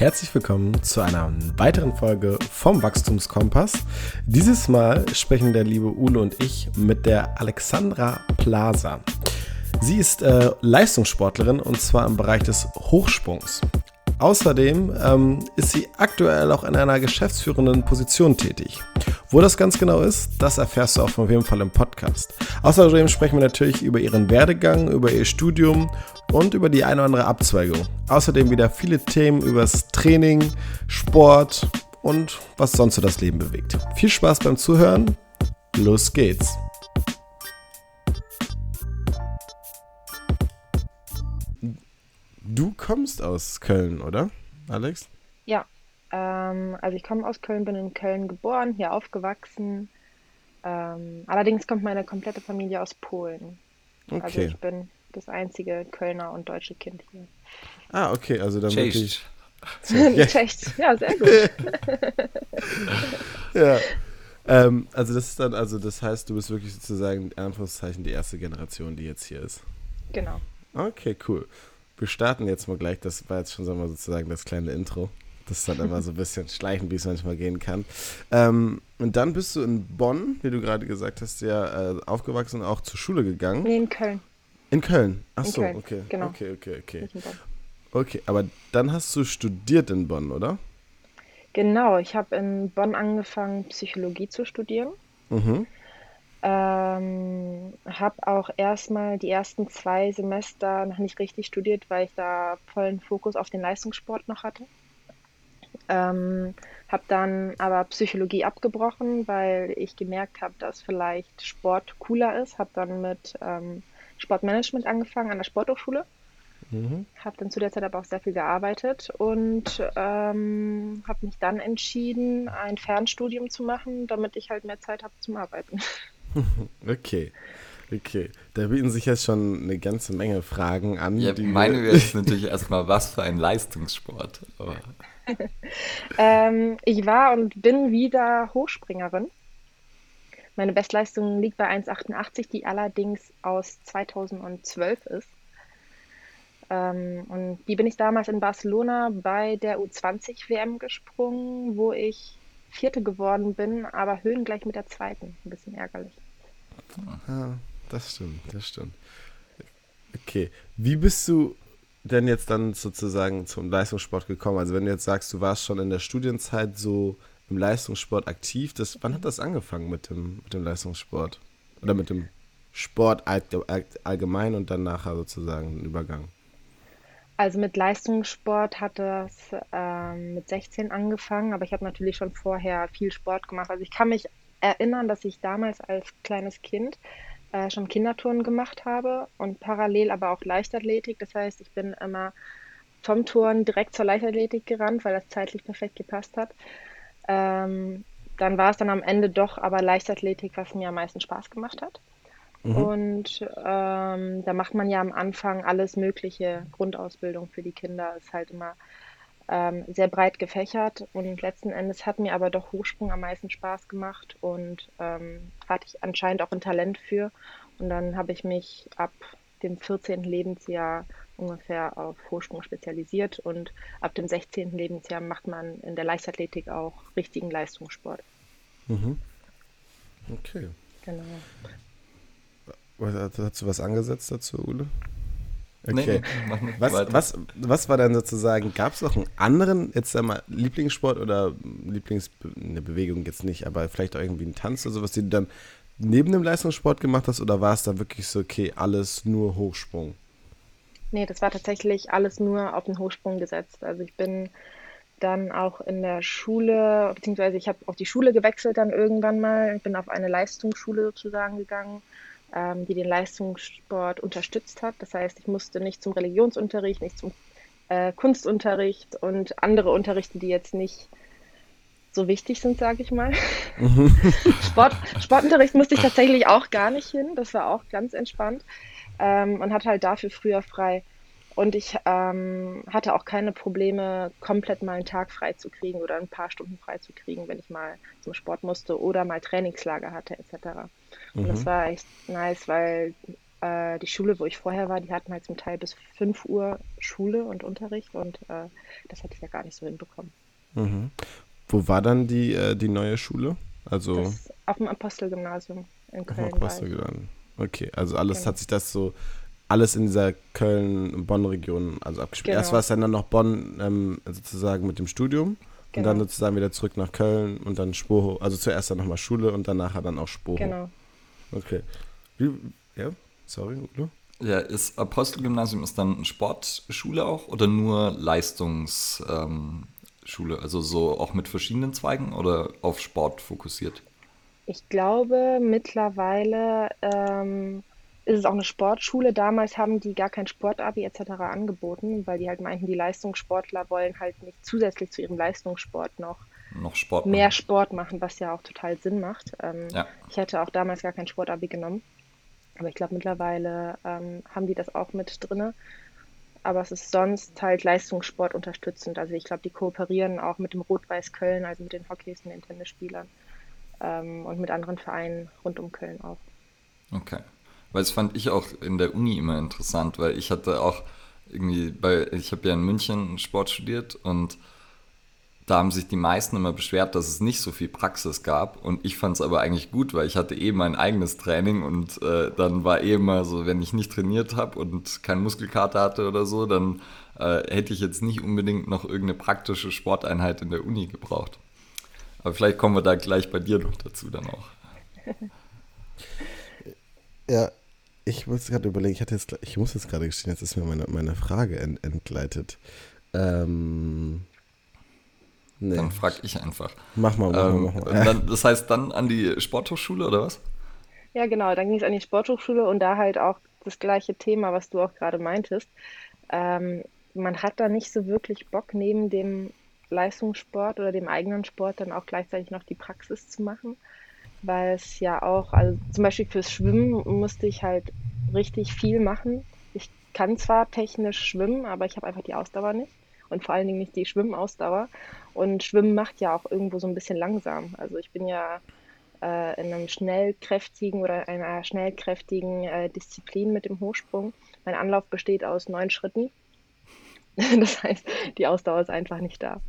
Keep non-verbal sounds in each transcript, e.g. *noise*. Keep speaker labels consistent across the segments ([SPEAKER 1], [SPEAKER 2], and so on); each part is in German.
[SPEAKER 1] Herzlich willkommen zu einer weiteren Folge vom Wachstumskompass. Dieses Mal sprechen der liebe Ule und ich mit der Alexandra Plaza. Sie ist äh, Leistungssportlerin und zwar im Bereich des Hochsprungs. Außerdem ähm, ist sie aktuell auch in einer geschäftsführenden Position tätig. Wo das ganz genau ist, das erfährst du auch von jedem Fall im Podcast. Außerdem sprechen wir natürlich über ihren Werdegang, über ihr Studium und über die eine oder andere Abzweigung. Außerdem wieder viele Themen übers Training, Sport und was sonst so das Leben bewegt. Viel Spaß beim Zuhören. Los geht's. Du kommst aus Köln, oder, Alex?
[SPEAKER 2] Ähm, also ich komme aus Köln, bin in Köln geboren, hier aufgewachsen. Ähm, allerdings kommt meine komplette Familie aus Polen. Also okay. Also ich bin das einzige Kölner und deutsche Kind hier.
[SPEAKER 1] Ah, okay, also dann
[SPEAKER 2] Cześć. wirklich. *laughs* Cześć, ja, sehr gut. *laughs*
[SPEAKER 1] ja. Ähm, also das ist dann, also das heißt, du bist wirklich sozusagen in Anführungszeichen die erste Generation, die jetzt hier ist.
[SPEAKER 2] Genau.
[SPEAKER 1] Okay, cool wir starten jetzt mal gleich. Das war jetzt schon sagen wir, sozusagen das kleine Intro. Das ist dann immer so ein bisschen schleichend, wie es manchmal gehen kann. Ähm, und dann bist du in Bonn, wie du gerade gesagt hast, ja äh, aufgewachsen und auch zur Schule gegangen.
[SPEAKER 2] Nee, in Köln.
[SPEAKER 1] In Köln? Ach so, okay.
[SPEAKER 2] Genau.
[SPEAKER 1] Okay, okay, okay. Okay, aber dann hast du studiert in Bonn, oder?
[SPEAKER 2] Genau, ich habe in Bonn angefangen, Psychologie zu studieren. Mhm. Ähm, habe auch erstmal die ersten zwei Semester noch nicht richtig studiert, weil ich da vollen Fokus auf den Leistungssport noch hatte. Ähm, habe dann aber Psychologie abgebrochen, weil ich gemerkt habe, dass vielleicht Sport cooler ist. Habe dann mit ähm, Sportmanagement angefangen an der Sporthochschule. Mhm. Habe dann zu der Zeit aber auch sehr viel gearbeitet und ähm, habe mich dann entschieden, ein Fernstudium zu machen, damit ich halt mehr Zeit habe zum Arbeiten. *laughs*
[SPEAKER 1] Okay. Okay, da bieten sich jetzt schon eine ganze Menge Fragen an.
[SPEAKER 3] Ja, meine wäre jetzt natürlich erstmal, was für ein Leistungssport. *laughs*
[SPEAKER 2] ähm, ich war und bin wieder Hochspringerin. Meine Bestleistung liegt bei 1,88, die allerdings aus 2012 ist. Ähm, und die bin ich damals in Barcelona bei der U20-WM gesprungen, wo ich Vierte geworden bin, aber höhengleich mit der zweiten. Ein bisschen ärgerlich.
[SPEAKER 1] Ja, das stimmt, das stimmt. Okay, wie bist du denn jetzt dann sozusagen zum Leistungssport gekommen? Also wenn du jetzt sagst, du warst schon in der Studienzeit so im Leistungssport aktiv, das, wann hat das angefangen mit dem, mit dem Leistungssport? Oder mit dem Sport allgemein und dann nachher sozusagen den Übergang?
[SPEAKER 2] Also mit Leistungssport hat das ähm, mit 16 angefangen, aber ich habe natürlich schon vorher viel Sport gemacht. Also ich kann mich erinnern, dass ich damals als kleines Kind äh, schon Kinderturnen gemacht habe und parallel aber auch Leichtathletik. Das heißt, ich bin immer vom Turnen direkt zur Leichtathletik gerannt, weil das zeitlich perfekt gepasst hat. Ähm, dann war es dann am Ende doch aber Leichtathletik, was mir am meisten Spaß gemacht hat. Mhm. Und ähm, da macht man ja am Anfang alles mögliche. Grundausbildung für die Kinder ist halt immer ähm, sehr breit gefächert und letzten Endes hat mir aber doch Hochsprung am meisten Spaß gemacht und ähm, hatte ich anscheinend auch ein Talent für. Und dann habe ich mich ab dem 14. Lebensjahr ungefähr auf Hochsprung spezialisiert und ab dem 16. Lebensjahr macht man in der Leichtathletik auch richtigen Leistungssport.
[SPEAKER 1] Mhm. Okay.
[SPEAKER 2] Genau.
[SPEAKER 1] Hast du was angesetzt dazu, Ule?
[SPEAKER 3] Okay. *laughs*
[SPEAKER 1] Nee, was, was, was war dann sozusagen, gab es noch einen anderen, jetzt einmal Lieblingssport oder Lieblingsbewegung jetzt nicht, aber vielleicht auch irgendwie einen Tanz oder sowas, den du dann neben dem Leistungssport gemacht hast oder war es da wirklich so, okay, alles nur Hochsprung?
[SPEAKER 2] Nee, das war tatsächlich alles nur auf den Hochsprung gesetzt. Also ich bin dann auch in der Schule, beziehungsweise ich habe auch die Schule gewechselt dann irgendwann mal. Ich bin auf eine Leistungsschule sozusagen gegangen ähm, die den Leistungssport unterstützt hat. Das heißt, ich musste nicht zum Religionsunterricht, nicht zum äh, Kunstunterricht und andere Unterrichte, die jetzt nicht so wichtig sind, sage ich mal. Mhm. *laughs* Sport, Sportunterricht musste ich tatsächlich auch gar nicht hin. Das war auch ganz entspannt ähm, und hatte halt dafür früher frei. Und ich ähm, hatte auch keine Probleme, komplett mal einen Tag frei zu kriegen oder ein paar Stunden frei zu kriegen, wenn ich mal zum Sport musste oder mal Trainingslager hatte etc. Und mhm. das war echt nice, weil äh, die Schule, wo ich vorher war, die hatten halt zum Teil bis 5 Uhr Schule und Unterricht und äh, das hätte ich ja gar nicht so hinbekommen.
[SPEAKER 1] Mhm. Wo war dann die, äh, die neue Schule? Also
[SPEAKER 2] Das auf dem Apostelgymnasium in
[SPEAKER 1] auf
[SPEAKER 2] Köln.
[SPEAKER 1] dem
[SPEAKER 2] war
[SPEAKER 1] Apostel
[SPEAKER 2] ich.
[SPEAKER 1] gelandet. Okay, also alles
[SPEAKER 2] Genau.
[SPEAKER 1] hat sich das so, alles in dieser Köln-Bonn-Region also abgespielt. Erst
[SPEAKER 2] Genau.
[SPEAKER 1] war es dann, dann noch Bonn ähm, sozusagen mit dem Studium und dann
[SPEAKER 2] Genau.
[SPEAKER 1] sozusagen wieder zurück nach Köln und dann Spoho. Also zuerst dann nochmal Schule und danach dann auch Spoho.
[SPEAKER 2] Genau.
[SPEAKER 1] Okay. Wie, ja, sorry, Udo.
[SPEAKER 3] Ja, ist Apostelgymnasium ist dann Sportschule auch oder nur Leistungsschule? Ähm, Schule? also so auch mit verschiedenen Zweigen oder auf Sport fokussiert?
[SPEAKER 2] Ich glaube, mittlerweile ähm, ist es auch eine Sportschule. Damals haben die gar kein Sportabi etc. angeboten, weil die halt meinten, die Leistungssportler wollen halt nicht zusätzlich zu ihrem Leistungssport noch
[SPEAKER 3] Noch Sport?
[SPEAKER 2] mehr Sport machen, was ja auch total Sinn macht. Ähm,
[SPEAKER 3] Ja.
[SPEAKER 2] Ich hätte auch damals gar kein Sportabi genommen. Aber ich glaube, mittlerweile ähm, haben die das auch mit drinne. Aber es ist sonst halt Leistungssport unterstützend. Also ich glaube, die kooperieren auch mit dem Rot-Weiß Köln, also mit den Hockeys und den Tennisspielern ähm, und mit anderen Vereinen rund um Köln auch.
[SPEAKER 3] Okay. Weil das fand ich auch in der Uni immer interessant, weil ich hatte auch irgendwie, bei, ich habe ja in München Sport studiert und da haben sich die meisten immer beschwert, dass es nicht so viel Praxis gab und ich fand es aber eigentlich gut, weil ich hatte eh mein eigenes Training und äh, dann war eh immer so, wenn ich nicht trainiert habe und keinen Muskelkater hatte oder so, dann äh, hätte ich jetzt nicht unbedingt noch irgendeine praktische Sporteinheit in der Uni gebraucht. Aber vielleicht kommen wir da gleich bei dir noch dazu dann auch. *laughs*
[SPEAKER 1] Ja, ich muss gerade überlegen, ich hatte jetzt, ich muss jetzt gerade gestehen, jetzt ist mir meine, meine Frage ent, entgleitet. Ähm, nee,
[SPEAKER 3] Dann frage ich einfach.
[SPEAKER 1] mach mal, mach
[SPEAKER 3] Ähm,
[SPEAKER 1] mal, mach mal.
[SPEAKER 3] dann, das heißt dann an die Sporthochschule oder was?
[SPEAKER 2] Ja, genau. Dann ging es an die Sporthochschule und da halt auch das gleiche Thema, was du auch gerade meintest. Ähm, man hat da nicht so wirklich Bock, neben dem Leistungssport oder dem eigenen Sport dann auch gleichzeitig noch die Praxis zu machen, weil es ja auch, also zum Beispiel fürs Schwimmen musste ich halt richtig viel machen. Ich kann zwar technisch schwimmen, aber ich habe einfach die Ausdauer nicht und vor allen Dingen nicht die Schwimmausdauer. Und Schwimmen macht ja auch irgendwo so ein bisschen langsam. Also ich bin ja äh, in einem schnellkräftigen oder einer schnellkräftigen äh, Disziplin mit dem Hochsprung. Mein Anlauf besteht aus neun Schritten. *laughs* Das heißt, die Ausdauer ist einfach nicht da.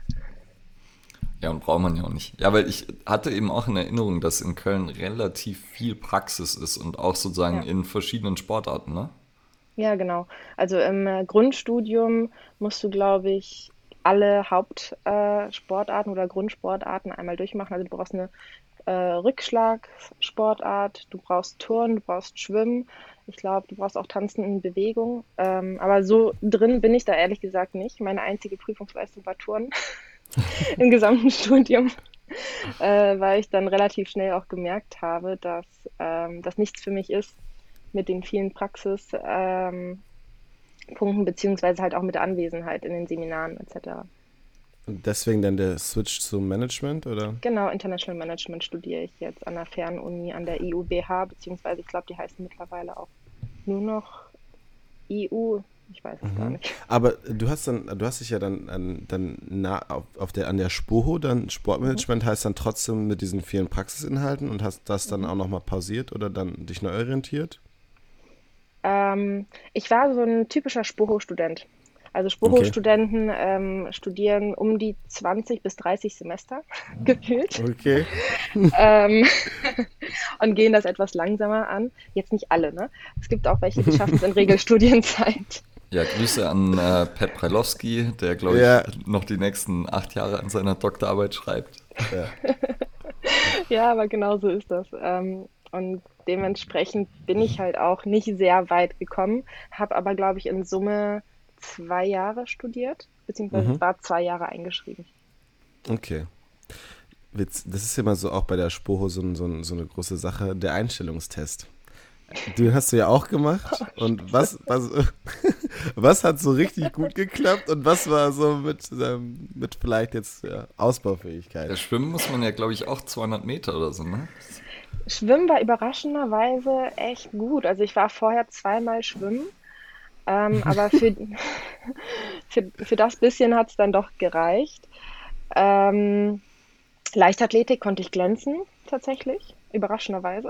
[SPEAKER 3] Ja, und braucht man ja auch nicht. Ja, weil ich hatte eben auch in Erinnerung, dass in Köln relativ viel Praxis ist und auch sozusagen
[SPEAKER 2] Ja.
[SPEAKER 3] in verschiedenen Sportarten, ne?
[SPEAKER 2] Ja, genau. Also im äh, Grundstudium musst du, glaube ich, alle Hauptsportarten äh, oder Grundsportarten einmal durchmachen. Also du brauchst eine äh, Rückschlagsportart, du brauchst Turnen, du brauchst Schwimmen. Ich glaube, du brauchst auch Tanzen in Bewegung. Ähm, aber so drin bin ich da ehrlich gesagt nicht. Meine einzige Prüfungsleistung war Turnen *laughs* im gesamten *laughs* Studium, äh, weil ich dann relativ schnell auch gemerkt habe, dass ähm, das nichts für mich ist mit den vielen Praxispunkten ähm, beziehungsweise halt auch mit der Anwesenheit in den Seminaren etc.
[SPEAKER 1] Und deswegen dann der Switch zum Management, oder?
[SPEAKER 2] Genau, International Management studiere ich jetzt an der Fernuni an der IUBH, beziehungsweise ich glaube, die heißt mittlerweile auch nur noch EU. Ich weiß es gar
[SPEAKER 1] Mhm.
[SPEAKER 2] nicht.
[SPEAKER 1] Aber du hast dann, du hast dich ja dann, an, dann na, auf, auf der, an der Spoho dann Sportmanagement heißt dann trotzdem mit diesen vielen Praxisinhalten und hast das dann auch nochmal pausiert oder dann dich neu orientiert?
[SPEAKER 2] Ähm, ich war so ein typischer Spoho-Student. Also Spoho-Studenten ähm, studieren um die 20 bis 30 Semester *laughs* gefühlt.
[SPEAKER 1] Okay.
[SPEAKER 2] ähm, *laughs* und gehen das etwas langsamer an. Jetzt nicht alle, ne? Es gibt auch welche, die schaffen es in *laughs* Regelstudienzeit.
[SPEAKER 3] Ja, Grüße an äh, Pet Prelowski, der, glaube ich,
[SPEAKER 1] Ja.
[SPEAKER 3] noch die nächsten acht Jahre an seiner Doktorarbeit schreibt.
[SPEAKER 1] Ja.
[SPEAKER 2] Ja, aber genau so ist das. Ähm, und dementsprechend bin ich halt auch nicht sehr weit gekommen, habe aber, glaube ich, in Summe zwei Jahre studiert, beziehungsweise
[SPEAKER 1] Mhm.
[SPEAKER 2] es war zwei Jahre eingeschrieben.
[SPEAKER 1] Okay. Witz, das ist immer so auch bei der Spoho so, ein- so, so eine große Sache, der Einstellungstest. Den hast du ja auch gemacht. *laughs* Und was, was, *laughs* was hat so richtig gut geklappt und was war so mit, ähm, mit vielleicht jetzt ja,
[SPEAKER 3] Ja,
[SPEAKER 1] Ausbaufähigkeit?
[SPEAKER 3] schwimmen muss man ja, glaube ich, auch 200 Meter oder so, ne?
[SPEAKER 2] Schwimmen war überraschenderweise echt gut. Also ich war vorher zweimal schwimmen, ähm, *laughs* aber für, für, für das bisschen hat es dann doch gereicht. Ähm, Leichtathletik konnte ich glänzen, tatsächlich, überraschenderweise.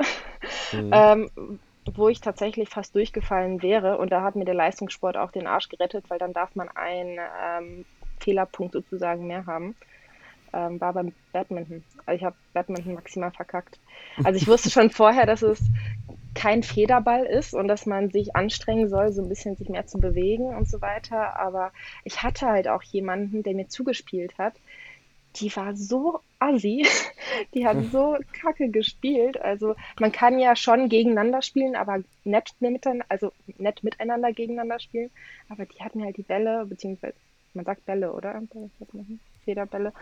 [SPEAKER 1] Mhm. *laughs*
[SPEAKER 2] Ähm, wo ich tatsächlich fast durchgefallen wäre. Und da hat mir der Leistungssport auch den Arsch gerettet, weil dann darf man einen ähm, Fehlerpunkt sozusagen mehr haben. Ähm, war beim Badminton. Also ich habe Badminton maximal verkackt. Also ich wusste schon vorher, dass es kein Federball ist und dass man sich anstrengen soll, so ein bisschen sich mehr zu bewegen und so weiter. Aber ich hatte halt auch jemanden, der mir zugespielt hat. Die war so assi, *laughs* die hat so kacke gespielt. Also man kann ja schon gegeneinander spielen, aber nett miteinander, also nett miteinander gegeneinander spielen. Aber die hat mir halt die Bälle, beziehungsweise man sagt Bälle, oder? Federbälle,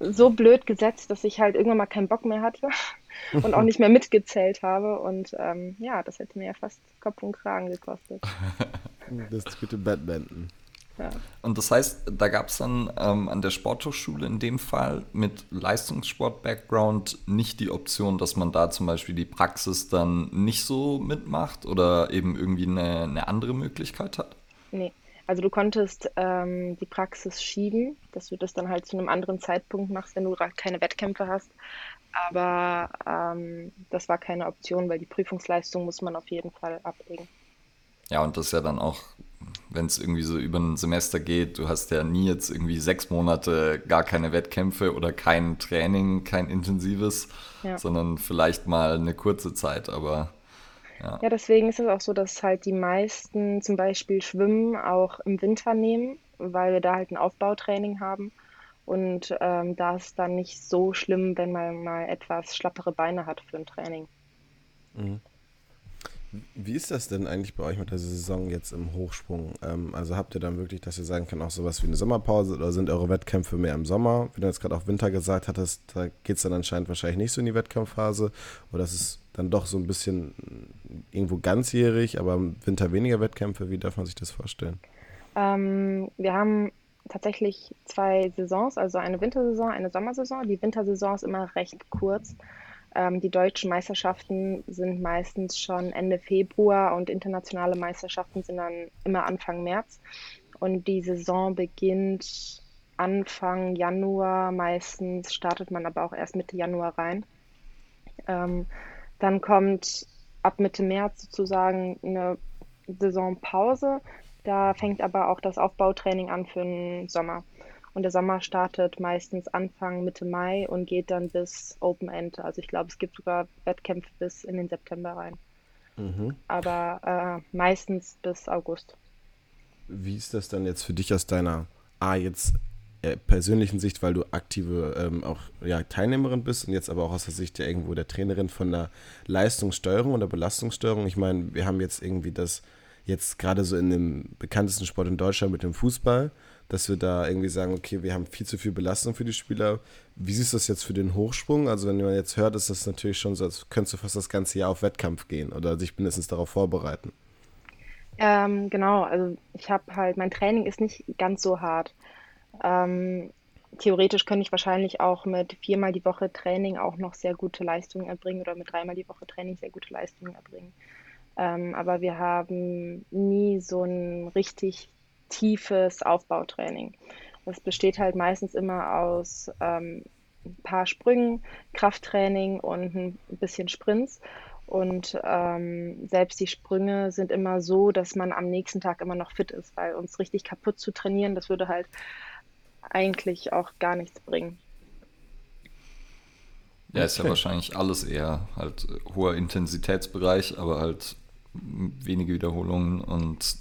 [SPEAKER 2] so blöd gesetzt, dass ich halt irgendwann mal keinen Bock mehr hatte *laughs* und auch nicht mehr mitgezählt habe. Und ähm, ja, das hätte mir ja fast Kopf und Kragen gekostet. *laughs*
[SPEAKER 1] Das gute Badminton.
[SPEAKER 3] Ja. Und das heißt, da gab es dann ähm, an der Sporthochschule in dem Fall mit Leistungssport-Background nicht die Option, dass man da zum Beispiel die Praxis dann nicht so mitmacht oder eben irgendwie eine, eine andere Möglichkeit hat?
[SPEAKER 2] Nee, also du konntest ähm, die Praxis schieben, dass du das dann halt zu einem anderen Zeitpunkt machst, wenn du keine Wettkämpfe hast. Aber ähm, das war keine Option, weil die Prüfungsleistung muss man auf jeden Fall ablegen.
[SPEAKER 3] Ja, und das ist ja dann auch, wenn es irgendwie so über ein Semester geht, du hast ja nie jetzt irgendwie sechs Monate gar keine Wettkämpfe oder kein Training, kein intensives, ja. sondern vielleicht mal eine kurze Zeit, aber
[SPEAKER 2] ja. ja, deswegen ist es auch so, dass halt die meisten zum Beispiel Schwimmen auch im Winter nehmen, weil wir da halt ein Aufbautraining haben. Und ähm, da ist dann nicht so schlimm, wenn man mal etwas schlappere Beine hat für ein Training.
[SPEAKER 1] Mhm. Wie ist das denn eigentlich bei euch mit der Saison jetzt im Hochsprung? Ähm, also habt ihr dann wirklich, dass ihr sagen könnt, auch sowas wie eine Sommerpause oder sind eure Wettkämpfe mehr im Sommer? Wenn du jetzt gerade auch Winter gesagt hattest, da geht es dann anscheinend wahrscheinlich nicht so in die Wettkampfphase oder ist dann doch so ein bisschen irgendwo ganzjährig, aber im Winter weniger Wettkämpfe. Wie darf man sich das vorstellen?
[SPEAKER 2] Ähm, wir haben tatsächlich zwei Saisons, also eine Wintersaison, eine Sommersaison. Die Wintersaison ist immer recht kurz. Ähm, die deutschen Meisterschaften sind meistens schon Ende Februar und internationale Meisterschaften sind dann immer Anfang März. Und die Saison beginnt Anfang Januar. Meistens startet man aber auch erst Mitte Januar rein. Ähm, dann kommt ab Mitte März sozusagen eine Saisonpause. Da fängt aber auch das Aufbautraining an für den Sommer. Und der Sommer startet meistens Anfang, Mitte Mai und geht dann bis Open End. Also ich glaube, es gibt sogar Wettkämpfe bis in den September rein. Mhm. Aber äh, meistens bis August.
[SPEAKER 1] Wie ist das dann jetzt für dich aus deiner A jetzt äh, persönlichen Sicht, weil du aktive ähm, auch ja, Teilnehmerin bist und jetzt aber auch aus der Sicht ja irgendwo der Trainerin von der Leistungssteuerung oder Belastungssteuerung. Ich meine, wir haben jetzt irgendwie das jetzt gerade so in dem bekanntesten Sport in Deutschland mit dem Fußball dass wir da irgendwie sagen, okay, wir haben viel zu viel Belastung für die Spieler. Wie siehst du das jetzt für den Hochsprung? Also wenn man jetzt hört, ist das natürlich schon so, als könntest du fast das ganze Jahr auf Wettkampf gehen oder sich mindestens darauf vorbereiten.
[SPEAKER 2] Ähm, genau, also ich habe halt, mein Training ist nicht ganz so hart. Ähm, theoretisch könnte ich wahrscheinlich auch mit viermal die Woche Training auch noch sehr gute Leistungen erbringen oder mit dreimal die Woche Training sehr gute Leistungen erbringen. Ähm, aber wir haben nie so ein richtig tiefes Aufbautraining. Das besteht halt meistens immer aus ähm, ein paar Sprüngen, Krafttraining und ein bisschen Sprints. Und ähm, selbst die Sprünge sind immer so, dass man am nächsten Tag immer noch fit ist, weil uns richtig kaputt zu trainieren, das würde halt eigentlich auch gar nichts bringen.
[SPEAKER 3] Ja, ist ja wahrscheinlich alles eher halt hoher Intensitätsbereich, aber halt wenige Wiederholungen und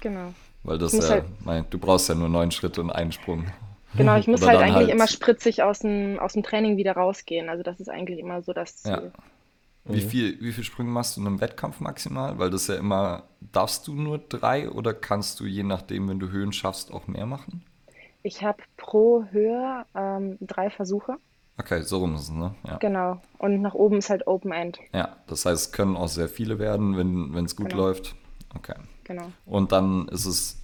[SPEAKER 2] genau.
[SPEAKER 3] Weil das ja, halt, mein, du brauchst ja nur neun Schritte und einen Sprung.
[SPEAKER 2] Genau, ich *laughs* muss halt eigentlich halt immer spritzig aus dem, aus dem Training wieder rausgehen. Also das ist eigentlich immer so das Ziel. Ja.
[SPEAKER 3] Wie, mhm. viel, wie viel Sprünge machst du in einem Wettkampf maximal? Weil das ja immer, darfst du nur drei oder kannst du je nachdem, wenn du Höhen schaffst, auch mehr machen?
[SPEAKER 2] Ich habe pro Höhe ähm, drei Versuche.
[SPEAKER 3] Okay, so rum ist es, ne?
[SPEAKER 2] Ja. Genau. Und nach oben ist halt Open End.
[SPEAKER 3] Ja, das heißt, es können auch sehr viele werden, wenn es gut genau. läuft. Okay.
[SPEAKER 2] Genau.
[SPEAKER 3] Und dann ist es,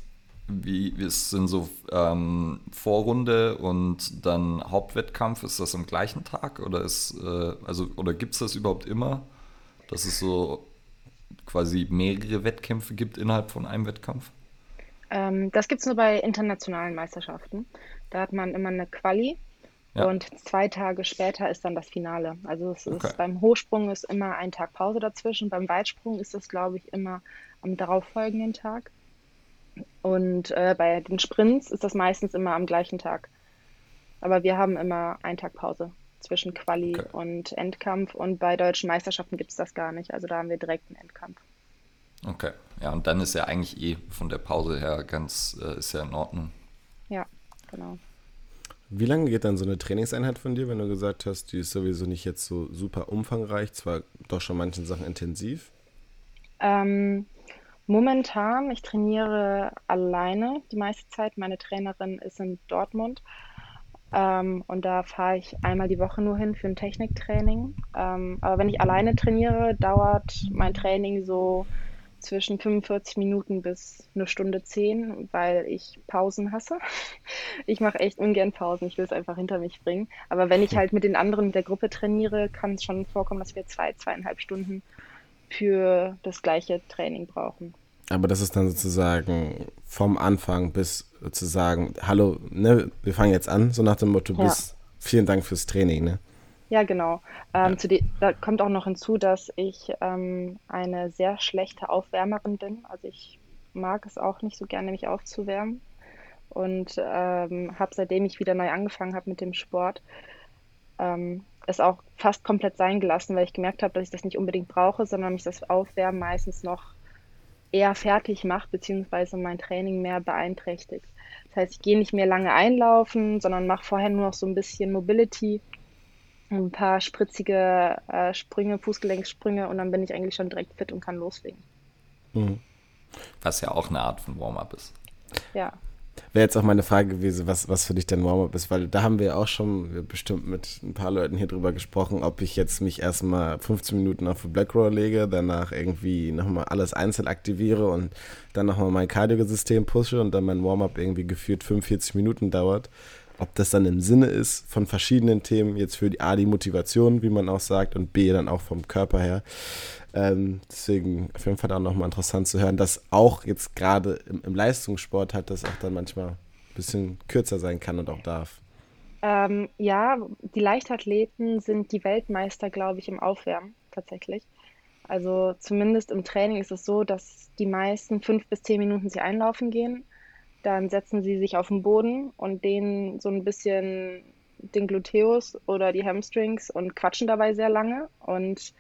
[SPEAKER 3] wie, es sind so ähm, Vorrunde und dann Hauptwettkampf, ist das am gleichen Tag oder ist, äh, also, oder gibt es das überhaupt immer, dass es so quasi mehrere Wettkämpfe gibt innerhalb von einem Wettkampf?
[SPEAKER 2] Ähm, das gibt es nur bei internationalen Meisterschaften. Da hat man immer eine Quali Ja. Und zwei Tage später ist dann das Finale. Also es okay. ist, beim Hochsprung ist immer ein Tag Pause dazwischen. Beim Weitsprung ist das, glaube ich, immer am darauffolgenden Tag. Und äh, bei den Sprints ist das meistens immer am gleichen Tag. Aber wir haben immer einen Tag Pause zwischen Quali okay. und Endkampf. Und bei deutschen Meisterschaften gibt es das gar nicht. Also da haben wir direkt einen Endkampf.
[SPEAKER 3] Okay, ja, und dann ist ja eigentlich eh von der Pause her ganz, äh, ist ja in Ordnung.
[SPEAKER 2] Ja, genau.
[SPEAKER 1] Wie lange geht dann so eine Trainingseinheit von dir, wenn du gesagt hast, die ist sowieso nicht jetzt so super umfangreich, zwar doch schon manchen Sachen intensiv?
[SPEAKER 2] Ähm, momentan, ich trainiere alleine die meiste Zeit. Meine Trainerin ist in Dortmund ähm, und da fahre ich einmal die Woche nur hin für ein Techniktraining. Ähm, aber wenn ich alleine trainiere, dauert mein Training so zwischen 45 Minuten bis eine Stunde 10, weil ich Pausen hasse. *laughs* Ich mache echt ungern Pausen, ich will es einfach hinter mich bringen. Aber wenn ich halt mit den anderen der Gruppe trainiere, kann es schon vorkommen, dass wir zwei, zweieinhalb Stunden für das gleiche Training brauchen.
[SPEAKER 1] Aber das ist dann sozusagen vom Anfang bis zu sagen, hallo, ne, wir fangen jetzt an, so nach dem Motto, ja. bis vielen Dank fürs Training, ne?
[SPEAKER 2] Ja, genau. Ähm, ja. Die, da kommt auch noch hinzu, dass ich ähm, eine sehr schlechte Aufwärmerin bin. Also ich mag es auch nicht so gerne, mich aufzuwärmen. Und ähm, habe, seitdem ich wieder neu angefangen habe mit dem Sport, ähm, es auch fast komplett sein gelassen, weil ich gemerkt habe, dass ich das nicht unbedingt brauche, sondern mich das Aufwärmen meistens noch eher fertig macht, beziehungsweise mein Training mehr beeinträchtigt. Das heißt, ich gehe nicht mehr lange einlaufen, sondern mache vorher nur noch so ein bisschen Mobility ein paar spritzige äh, Sprünge, Fußgelenksprünge und dann bin ich eigentlich schon direkt fit und kann loslegen.
[SPEAKER 3] Mhm. Was ja auch eine Art von Warm-up ist.
[SPEAKER 2] Ja.
[SPEAKER 1] Wäre jetzt auch meine Frage gewesen, was, was für dich denn Warm-up ist, weil da haben wir auch schon bestimmt mit ein paar Leuten hier drüber gesprochen, ob ich jetzt mich erstmal 15 Minuten auf Black Roll lege, danach irgendwie nochmal alles einzeln aktiviere und dann nochmal mein Cardio-System pushe und dann mein Warm-up irgendwie gefühlt 45 Minuten dauert ob das dann im Sinne ist von verschiedenen Themen, jetzt für die A, die Motivation, wie man auch sagt, und B, dann auch vom Körper her. Ähm, deswegen auf jeden Fall auch nochmal interessant zu hören, dass auch jetzt gerade im, im, Leistungssport halt das auch dann manchmal ein bisschen kürzer sein kann und auch darf.
[SPEAKER 2] Ähm, ja, die Leichtathleten sind die Weltmeister, glaube ich, im Aufwärmen tatsächlich. Also zumindest im Training ist es so, dass die meisten fünf bis zehn Minuten sie einlaufen gehen dann setzen sie sich auf den Boden und dehnen so ein bisschen den Gluteus oder die Hamstrings und quatschen dabei sehr lange. Und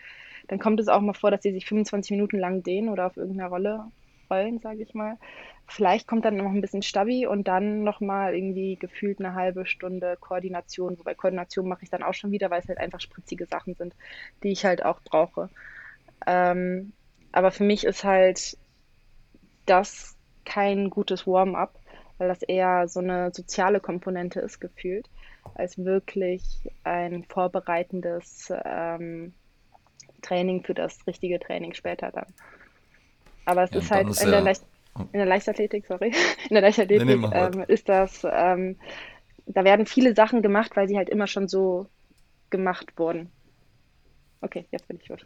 [SPEAKER 2] dann kommt es auch mal vor, dass sie sich 25 Minuten lang dehnen oder auf irgendeiner Rolle rollen, sage ich mal. Vielleicht kommt dann noch ein bisschen Stabi und dann nochmal irgendwie gefühlt eine halbe Stunde Koordination. Wobei Koordination mache ich dann auch schon wieder, weil es halt einfach spritzige Sachen sind, die ich halt auch brauche. Ähm, aber für mich ist halt das kein gutes Warm-up, weil das eher so eine soziale Komponente ist, gefühlt, als wirklich ein vorbereitendes ähm, Training für das richtige Training später dann. Aber es ja, ist halt ist in, der Leicht in der Leichtathletik, sorry, *laughs* in der Leichtathletik nee, nee, ähm, ist das, ähm, da werden viele Sachen gemacht, weil sie halt immer schon so gemacht wurden. Okay, jetzt bin ich durch.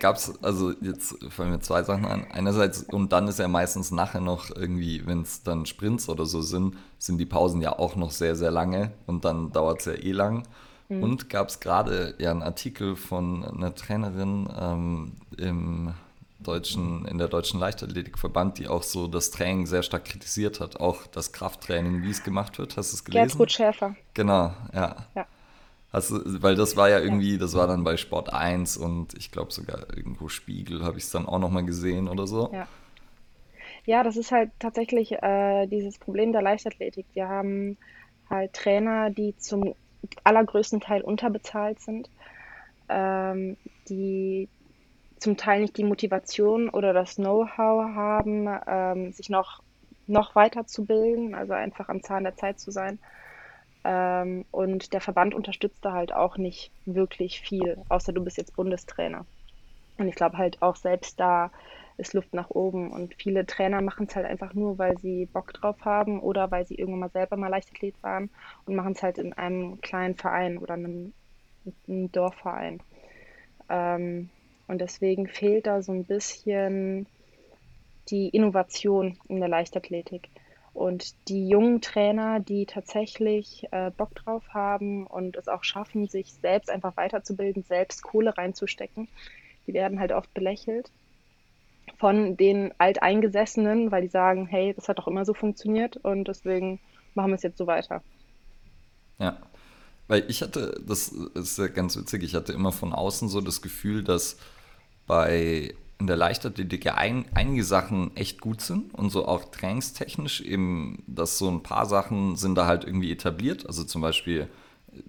[SPEAKER 3] Gab es, also jetzt fallen mir zwei Sachen an. Einerseits, und dann ist ja meistens nachher noch irgendwie, wenn es dann Sprints oder so sind, sind die Pausen ja auch noch sehr, sehr lange und dann dauert es ja eh lang. Mhm. Und gab es gerade ja einen Artikel von einer Trainerin ähm, im deutschen, in der deutschen Leichtathletikverband, die auch so das Training sehr stark kritisiert hat, auch das Krafttraining, wie es gemacht wird. Hast du es gelesen?
[SPEAKER 2] Gertrud Schäfer.
[SPEAKER 3] Genau, ja. ja. Hast du, weil das war ja irgendwie, das war dann bei Sport 1 und ich glaube sogar irgendwo Spiegel habe ich es dann auch nochmal gesehen oder so.
[SPEAKER 2] Ja. ja, das ist halt tatsächlich äh, dieses Problem der Leichtathletik. Wir haben halt Trainer, die zum allergrößten Teil unterbezahlt sind, ähm, die zum Teil nicht die Motivation oder das Know-how haben, ähm, sich noch, noch weiterzubilden, also einfach am Zahn der Zeit zu sein. Ähm, und der Verband unterstützt da halt auch nicht wirklich viel, außer du bist jetzt Bundestrainer. Und ich glaube halt auch selbst da ist Luft nach oben. Und viele Trainer machen es halt einfach nur, weil sie Bock drauf haben oder weil sie irgendwann mal selber mal Leichtathlet waren und machen es halt in einem kleinen Verein oder einem, einem Dorfverein. Ähm, und deswegen fehlt da so ein bisschen die Innovation in der Leichtathletik. Und die jungen Trainer, die tatsächlich äh, Bock drauf haben und es auch schaffen, sich selbst einfach weiterzubilden, selbst Kohle reinzustecken, die werden halt oft belächelt von den Alteingesessenen, weil die sagen, hey, das hat doch immer so funktioniert und deswegen machen wir es jetzt so weiter.
[SPEAKER 3] Ja, weil ich hatte, das ist ja ganz witzig, ich hatte immer von außen so das Gefühl, dass bei in der Leichtathletik ja ein, einige Sachen echt gut sind und so auch trainingstechnisch eben, dass so ein paar Sachen sind da halt irgendwie etabliert. Also zum Beispiel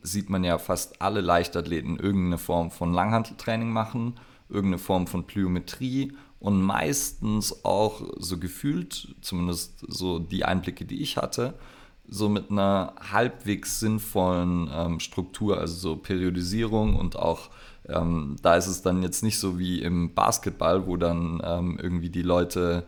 [SPEAKER 3] sieht man ja fast alle Leichtathleten irgendeine Form von Langhanteltraining machen, irgendeine Form von Plyometrie und meistens auch so gefühlt, zumindest so die Einblicke, die ich hatte, so mit einer halbwegs sinnvollen ähm, Struktur, also so Periodisierung und auch ähm, da ist es dann jetzt nicht so wie im Basketball, wo dann ähm, irgendwie die Leute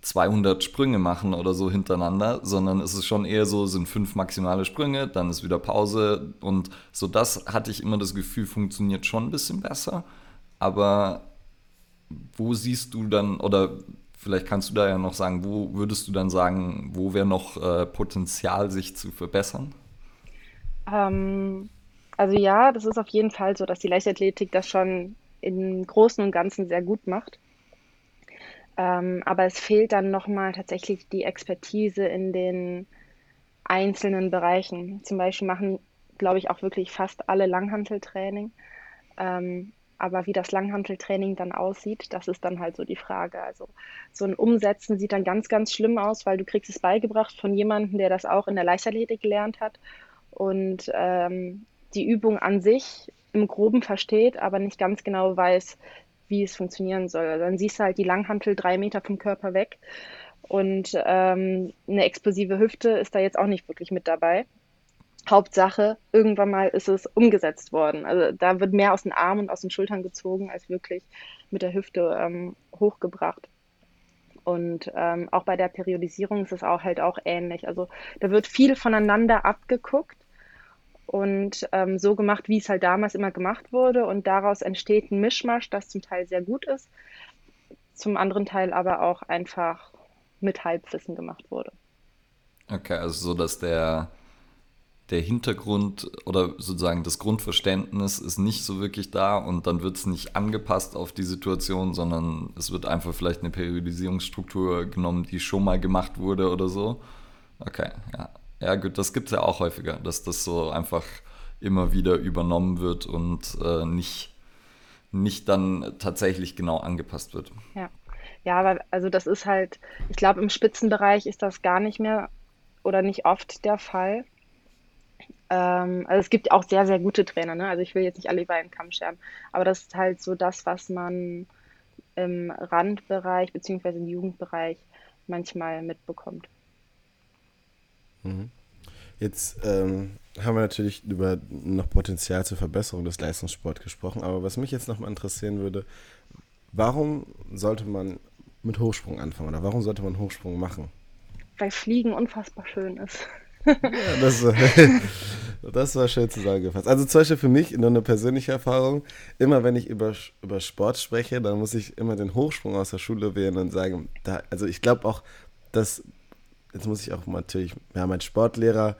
[SPEAKER 3] 200 Sprünge machen oder so hintereinander, sondern es ist schon eher so, sind fünf maximale Sprünge, dann ist wieder Pause und so das hatte ich immer das Gefühl, funktioniert schon ein bisschen besser. Aber wo siehst du dann, oder vielleicht kannst du da ja noch sagen, wo würdest du dann sagen, wo wäre noch äh, Potenzial, sich zu verbessern?
[SPEAKER 2] Ähm, also ja, das ist auf jeden Fall so, dass die Leichtathletik das schon im Großen und Ganzen sehr gut macht. Ähm, aber es fehlt dann nochmal tatsächlich die Expertise in den einzelnen Bereichen. Zum Beispiel machen, glaube ich, auch wirklich fast alle Langhanteltraining. Ähm, aber wie das Langhanteltraining dann aussieht, das ist dann halt so die Frage. Also so ein Umsetzen sieht dann ganz, ganz schlimm aus, weil du kriegst es beigebracht von jemandem, der das auch in der Leichtathletik gelernt hat. Und ähm, die Übung an sich im Groben versteht, aber nicht ganz genau weiß, wie es funktionieren soll. Also dann siehst du halt die Langhantel drei Meter vom Körper weg und ähm, eine explosive Hüfte ist da jetzt auch nicht wirklich mit dabei. Hauptsache, irgendwann mal ist es umgesetzt worden. Also da wird mehr aus den Armen und aus den Schultern gezogen, als wirklich mit der Hüfte ähm, hochgebracht. Und ähm, auch bei der Periodisierung ist es auch halt auch ähnlich. Also da wird viel voneinander abgeguckt und ähm, so gemacht, wie es halt damals immer gemacht wurde. Und daraus entsteht ein Mischmasch, das zum Teil sehr gut ist, zum anderen Teil aber auch einfach mit Halbwissen gemacht wurde.
[SPEAKER 3] Okay, also so, dass der, der Hintergrund oder sozusagen das Grundverständnis ist nicht so wirklich da und dann wird es nicht angepasst auf die Situation, sondern es wird einfach vielleicht eine Periodisierungsstruktur genommen, die schon mal gemacht wurde oder so. Okay, ja. Ja, gut, das gibt es ja auch häufiger, dass das so einfach immer wieder übernommen wird und äh, nicht, nicht dann tatsächlich genau angepasst wird.
[SPEAKER 2] Ja. Ja, aber also das ist halt, ich glaube, im Spitzenbereich ist das gar nicht mehr oder nicht oft der Fall. Ähm, also es gibt auch sehr, sehr gute Trainer, ne? Also ich will jetzt nicht alle über einen Kamm scheren, aber das ist halt so das, was man im Randbereich beziehungsweise im Jugendbereich manchmal mitbekommt.
[SPEAKER 1] Jetzt ähm, haben wir natürlich über noch Potenzial zur Verbesserung des Leistungssports gesprochen, aber was mich jetzt nochmal interessieren würde, warum sollte man mit Hochsprung anfangen oder warum sollte man Hochsprung machen?
[SPEAKER 2] Weil Fliegen unfassbar schön ist.
[SPEAKER 1] ja, das, *laughs* das, war schön zusammengefasst. Also zum Beispiel für mich nur eine persönliche Erfahrung. Immer wenn ich über, über Sport spreche, dann muss ich immer den Hochsprung aus der Schule wählen und sagen, da, also ich glaube auch, dass jetzt muss ich auch natürlich, ja, mein Sportlehrer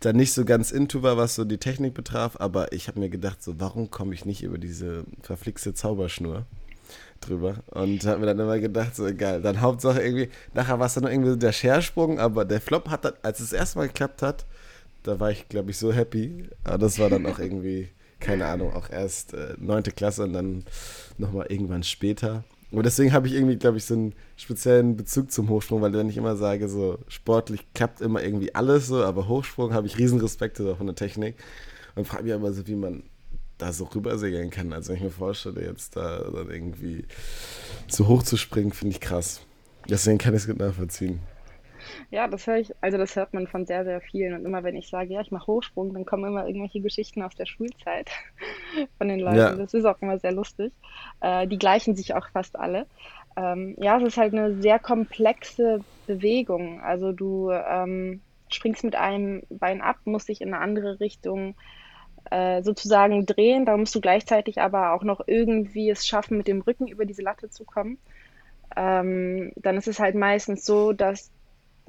[SPEAKER 1] da nicht so ganz into war, was so die Technik betraf, aber ich habe mir gedacht, so, warum komme ich nicht über diese verflixte Zauberschnur drüber? Und habe mir dann immer gedacht, so, egal, dann Hauptsache irgendwie, nachher war es dann irgendwie der Schersprung, aber der Flop hat dann, als es erstmal geklappt hat, da war ich, glaube ich, so happy, aber das war dann auch irgendwie, keine Ahnung, auch erst äh, neunte äh, Klasse und dann nochmal irgendwann später. Und deswegen habe ich irgendwie, glaube ich, so einen speziellen Bezug zum Hochsprung, weil wenn ich immer sage, so sportlich klappt immer irgendwie alles so, aber Hochsprung habe ich riesen Respekt von der Technik und frage mich immer so, wie man da so rübersegeln kann. Also wenn ich mir vorstelle, jetzt da dann irgendwie zu hoch zu springen, finde ich krass. Deswegen kann ich es gut nachvollziehen.
[SPEAKER 2] Ja, das höre ich, also das hört man von sehr, sehr vielen. Und immer wenn ich sage, ja, ich mache Hochsprung, dann kommen immer irgendwelche Geschichten aus der Schulzeit *laughs* von den Leuten. Ja. Das ist auch immer sehr lustig. Äh, die gleichen sich auch fast alle. Ähm, ja, es ist halt eine sehr komplexe Bewegung. Also du ähm, springst mit einem Bein ab, musst dich in eine andere Richtung äh, sozusagen drehen. Da musst du gleichzeitig aber auch noch irgendwie es schaffen, mit dem Rücken über diese Latte zu kommen. Ähm, dann ist es halt meistens so, dass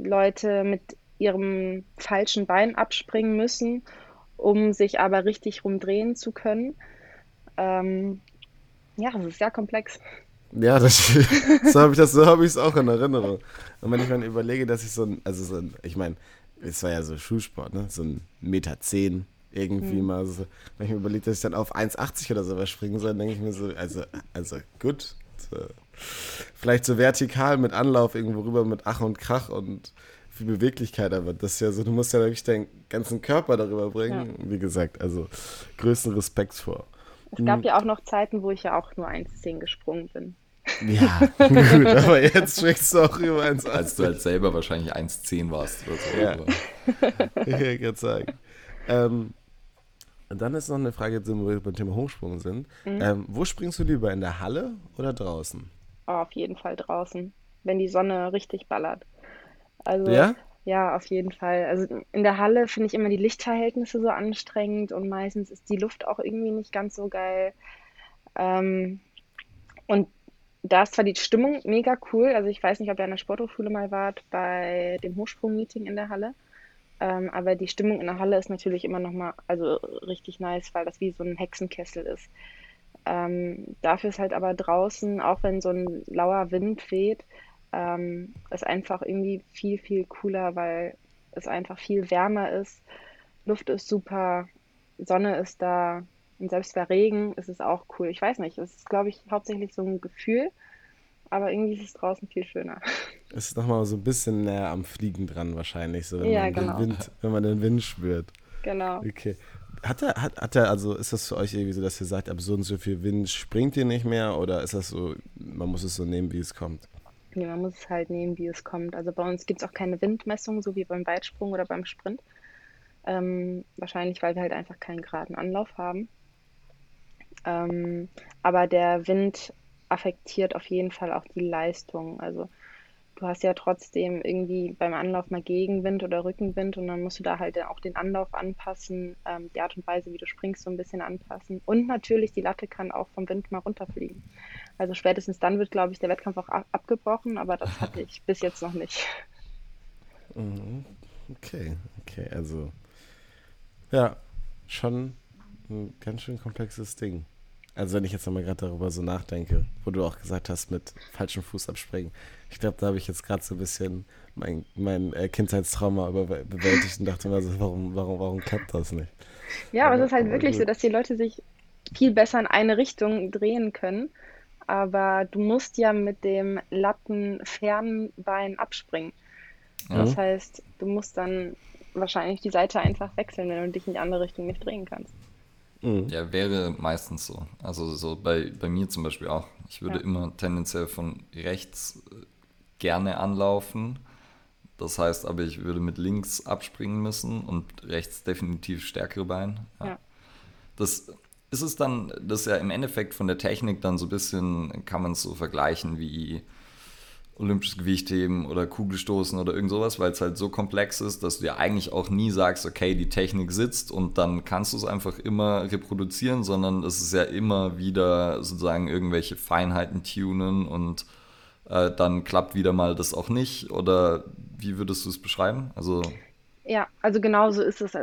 [SPEAKER 2] Leute mit ihrem falschen Bein abspringen müssen, um sich aber richtig rumdrehen zu können. Ähm, ja, das ist sehr komplex.
[SPEAKER 1] Ja, das, *laughs* so habe ich das, so es auch in Erinnerung. Und wenn ich mir überlege, dass ich so ein, also so ein, ich meine, es war ja so Schulsport, ne? So ein Meter zehn irgendwie mhm. mal so. Wenn ich mir überlege, dass ich dann auf 1,80 oder sowas springen soll, denke ich mir so, also, also gut. So. Vielleicht so vertikal mit Anlauf irgendwo rüber mit Ach und Krach und viel Beweglichkeit, aber das ist ja so, du musst ja wirklich deinen ganzen Körper darüber bringen. Ja. Wie gesagt, also größten Respekt vor.
[SPEAKER 2] Es gab mhm. ja auch noch Zeiten, wo ich ja auch nur 1,10 gesprungen bin.
[SPEAKER 1] Ja, *laughs* gut, aber jetzt schmeckst du auch über 1,80.
[SPEAKER 3] Als du halt selber wahrscheinlich 1,10 warst. Oder so.
[SPEAKER 1] Ja, *laughs* ich kann sagen. Ähm, dann ist noch eine Frage, wo wir beim Thema Hochsprung sind. Mhm. Ähm, wo springst du lieber, in der Halle oder draußen?
[SPEAKER 2] Auf jeden Fall draußen, wenn die Sonne richtig ballert. Also,
[SPEAKER 1] ja?
[SPEAKER 2] Ja, auf jeden Fall. Also in der Halle finde ich immer die Lichtverhältnisse so anstrengend und meistens ist die Luft auch irgendwie nicht ganz so geil. Ähm, und da ist zwar die Stimmung mega cool, also ich weiß nicht, ob ihr an der Sporthochschule mal wart, bei dem Hochsprung-Meeting in der Halle. Ähm, aber die Stimmung in der Halle ist natürlich immer noch mal, also richtig nice, weil das wie so ein Hexenkessel ist. Ähm, dafür ist halt aber draußen, auch wenn so ein lauer Wind weht, ähm, ist einfach irgendwie viel, viel cooler, weil es einfach viel wärmer ist. Luft ist super, Sonne ist da und selbst bei Regen ist es auch cool. Ich weiß nicht, es ist, glaube ich, hauptsächlich so ein Gefühl, aber irgendwie ist es draußen viel schöner.
[SPEAKER 1] Es ist nochmal so ein bisschen näher am Fliegen dran wahrscheinlich, so wenn,
[SPEAKER 2] ja,
[SPEAKER 1] man,
[SPEAKER 2] genau.
[SPEAKER 1] den Wind, wenn man den Wind spürt.
[SPEAKER 2] Genau.
[SPEAKER 1] Okay. Hat er, hat, hat er, also ist das für euch irgendwie so, dass ihr sagt, ab so und so viel Wind springt ihr nicht mehr oder ist das so, man muss es so nehmen, wie es kommt?
[SPEAKER 2] Nee, man muss es halt nehmen, wie es kommt. Also bei uns gibt es auch keine Windmessung, so wie beim Weitsprung oder beim Sprint. Ähm, wahrscheinlich, weil wir halt einfach keinen geraden Anlauf haben. Ähm, aber der Wind affektiert auf jeden Fall auch die Leistung. Also du hast ja trotzdem irgendwie beim Anlauf mal Gegenwind oder Rückenwind und dann musst du da halt auch den Anlauf anpassen, ähm, die Art und Weise, wie du springst, so ein bisschen anpassen. Und natürlich, die Latte kann auch vom Wind mal runterfliegen. Also spätestens dann wird, glaube ich, der Wettkampf auch ab abgebrochen, aber das hatte ich *laughs* bis jetzt noch nicht.
[SPEAKER 1] Mhm. Okay, okay, also ja, schon ein ganz schön komplexes Ding. Also wenn ich jetzt nochmal gerade darüber so nachdenke, wo du auch gesagt hast, mit falschem Fuß abspringen. Ich glaube, da habe ich jetzt gerade so ein bisschen mein, mein äh, Kindheitstrauma bewältigt und dachte mir so, warum, warum, warum klappt das nicht?
[SPEAKER 2] Ja, aber, aber es ist halt wirklich gut. so, dass die Leute sich viel besser in eine Richtung drehen können. Aber du musst ja mit dem Lattenfernbein abspringen. Ja. Das heißt, du musst dann wahrscheinlich die Seite einfach wechseln, wenn du dich in die andere Richtung nicht drehen kannst.
[SPEAKER 3] Mhm. Ja, wäre meistens so. Also so bei, bei mir zum Beispiel auch. Ich würde ja. immer tendenziell von rechts gerne anlaufen. Das heißt aber, ich würde mit links abspringen müssen und rechts definitiv stärkere Bein. Ja. ja. Das ist es dann, das ist ja im Endeffekt von der Technik dann so ein bisschen, kann man es so vergleichen wie olympisches Gewichtheben oder Kugelstoßen oder irgend sowas, weil es halt so komplex ist, dass du ja eigentlich auch nie sagst, okay, die Technik sitzt und dann kannst du es einfach immer reproduzieren, sondern es ist ja immer wieder sozusagen irgendwelche Feinheiten tunen und äh, dann klappt wieder mal das auch nicht oder wie würdest du es beschreiben? Also
[SPEAKER 2] ja, also genau so ist es.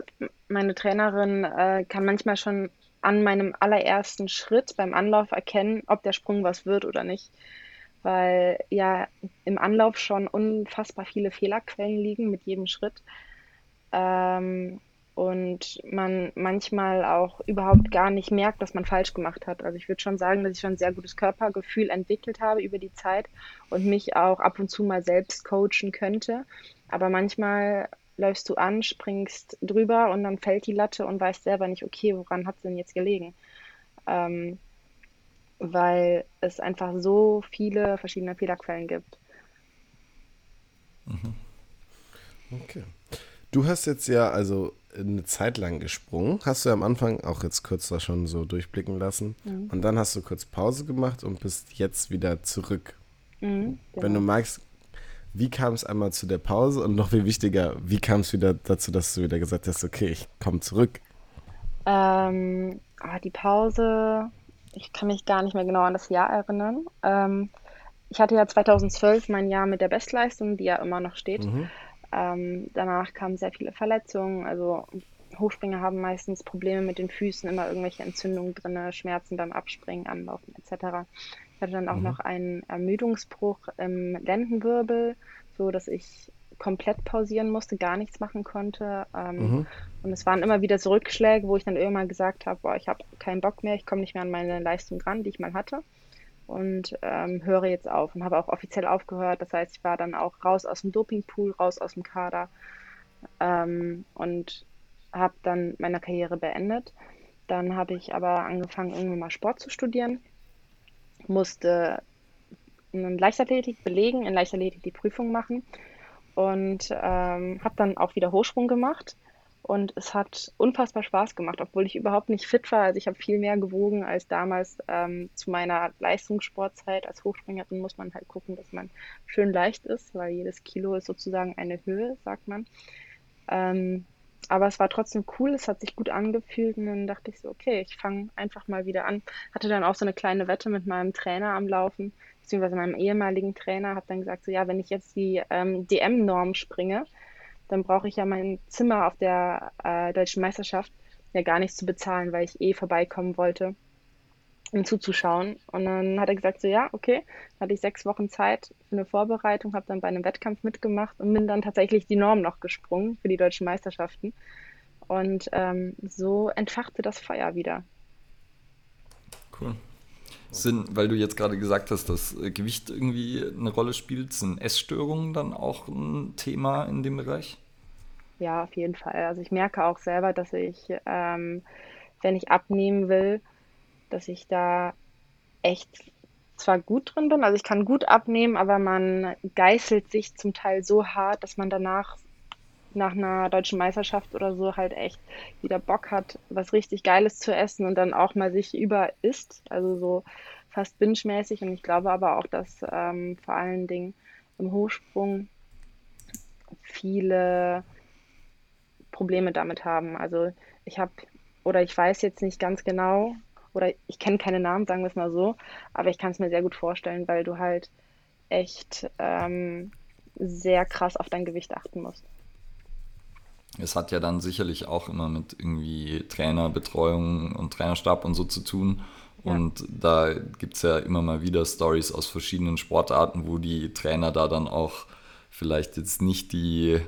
[SPEAKER 2] Meine Trainerin äh, kann manchmal schon an meinem allerersten Schritt beim Anlauf erkennen, ob der Sprung was wird oder nicht weil ja im Anlauf schon unfassbar viele Fehlerquellen liegen mit jedem Schritt. Ähm, und man manchmal auch überhaupt gar nicht merkt, dass man falsch gemacht hat. Also ich würde schon sagen, dass ich schon ein sehr gutes Körpergefühl entwickelt habe über die Zeit und mich auch ab und zu mal selbst coachen könnte. Aber manchmal läufst du an, springst drüber und dann fällt die Latte und weißt selber nicht, okay, woran hat es denn jetzt gelegen? Ähm, weil es einfach so viele verschiedene Fehlerquellen gibt.
[SPEAKER 1] Mhm. Okay. Du hast jetzt ja also eine Zeit lang gesprungen. Hast du ja am Anfang auch jetzt kurz da schon so durchblicken lassen. Mhm. Und dann hast du kurz Pause gemacht und bist jetzt wieder zurück. Mhm, genau. Wenn du magst, wie kam es einmal zu der Pause und noch viel wichtiger, wie kam es wieder dazu, dass du wieder gesagt hast, okay, ich komme zurück?
[SPEAKER 2] Ähm, ah, die Pause ich kann mich gar nicht mehr genau an das Jahr erinnern. Ähm, ich hatte ja 2012 mein Jahr mit der Bestleistung, die ja immer noch steht. Mhm. Ähm, danach kamen sehr viele Verletzungen. Also Hochspringer haben meistens Probleme mit den Füßen, immer irgendwelche Entzündungen drin, Schmerzen beim Abspringen, Anlaufen etc. Ich hatte dann auch mhm. noch einen Ermüdungsbruch im Lendenwirbel, so dass ich komplett pausieren musste, gar nichts machen konnte. Ähm, mhm. Und es waren immer wieder so Rückschläge, wo ich dann irgendwann gesagt habe, boah, ich habe keinen Bock mehr, ich komme nicht mehr an meine Leistung ran, die ich mal hatte. Und ähm, höre jetzt auf und habe auch offiziell aufgehört. Das heißt, ich war dann auch raus aus dem Dopingpool, raus aus dem Kader ähm, und habe dann meine Karriere beendet. Dann habe ich aber angefangen, irgendwann mal Sport zu studieren, musste in Leichtathletik belegen, in Leichtathletik die Prüfung machen und ähm, habe dann auch wieder Hochsprung gemacht. Und es hat unfassbar Spaß gemacht, obwohl ich überhaupt nicht fit war. Also ich habe viel mehr gewogen als damals ähm, zu meiner Leistungssportzeit. Als Hochspringerin muss man halt gucken, dass man schön leicht ist, weil jedes Kilo ist sozusagen eine Höhe, sagt man. Ähm, aber es war trotzdem cool, es hat sich gut angefühlt und dann dachte ich so, okay, ich fange einfach mal wieder an. Hatte dann auch so eine kleine Wette mit meinem Trainer am Laufen beziehungsweise meinem ehemaligen Trainer, habe dann gesagt, so ja, wenn ich jetzt die ähm, DM-Norm springe, dann brauche ich ja mein Zimmer auf der äh, deutschen Meisterschaft ja gar nichts zu bezahlen, weil ich eh vorbeikommen wollte, um zuzuschauen. Und dann hat er gesagt, so ja, okay, dann hatte ich sechs Wochen Zeit für eine Vorbereitung, habe dann bei einem Wettkampf mitgemacht und bin dann tatsächlich die Norm noch gesprungen für die deutschen Meisterschaften. Und ähm, so entfachte das Feuer wieder.
[SPEAKER 3] Cool. Sind, weil du jetzt gerade gesagt hast, dass äh, Gewicht irgendwie eine Rolle spielt, sind Essstörungen dann auch ein Thema in dem Bereich?
[SPEAKER 2] Ja, auf jeden Fall. Also ich merke auch selber, dass ich, ähm, wenn ich abnehmen will, dass ich da echt zwar gut drin bin, also ich kann gut abnehmen, aber man geißelt sich zum Teil so hart, dass man danach nach einer deutschen Meisterschaft oder so halt echt wieder Bock hat, was richtig Geiles zu essen und dann auch mal sich über isst, also so fast binge-mäßig. Und ich glaube aber auch, dass ähm, vor allen Dingen im Hochsprung viele Probleme damit haben. Also ich habe, oder ich weiß jetzt nicht ganz genau, oder ich kenne keine Namen, sagen wir es mal so, aber ich kann es mir sehr gut vorstellen, weil du halt echt ähm, sehr krass auf dein Gewicht achten musst
[SPEAKER 3] es hat ja dann sicherlich auch immer mit irgendwie Trainerbetreuung und Trainerstab und so zu tun. Ja. Und da gibt es ja immer mal wieder Stories aus verschiedenen Sportarten, wo die Trainer da dann auch vielleicht jetzt nicht die,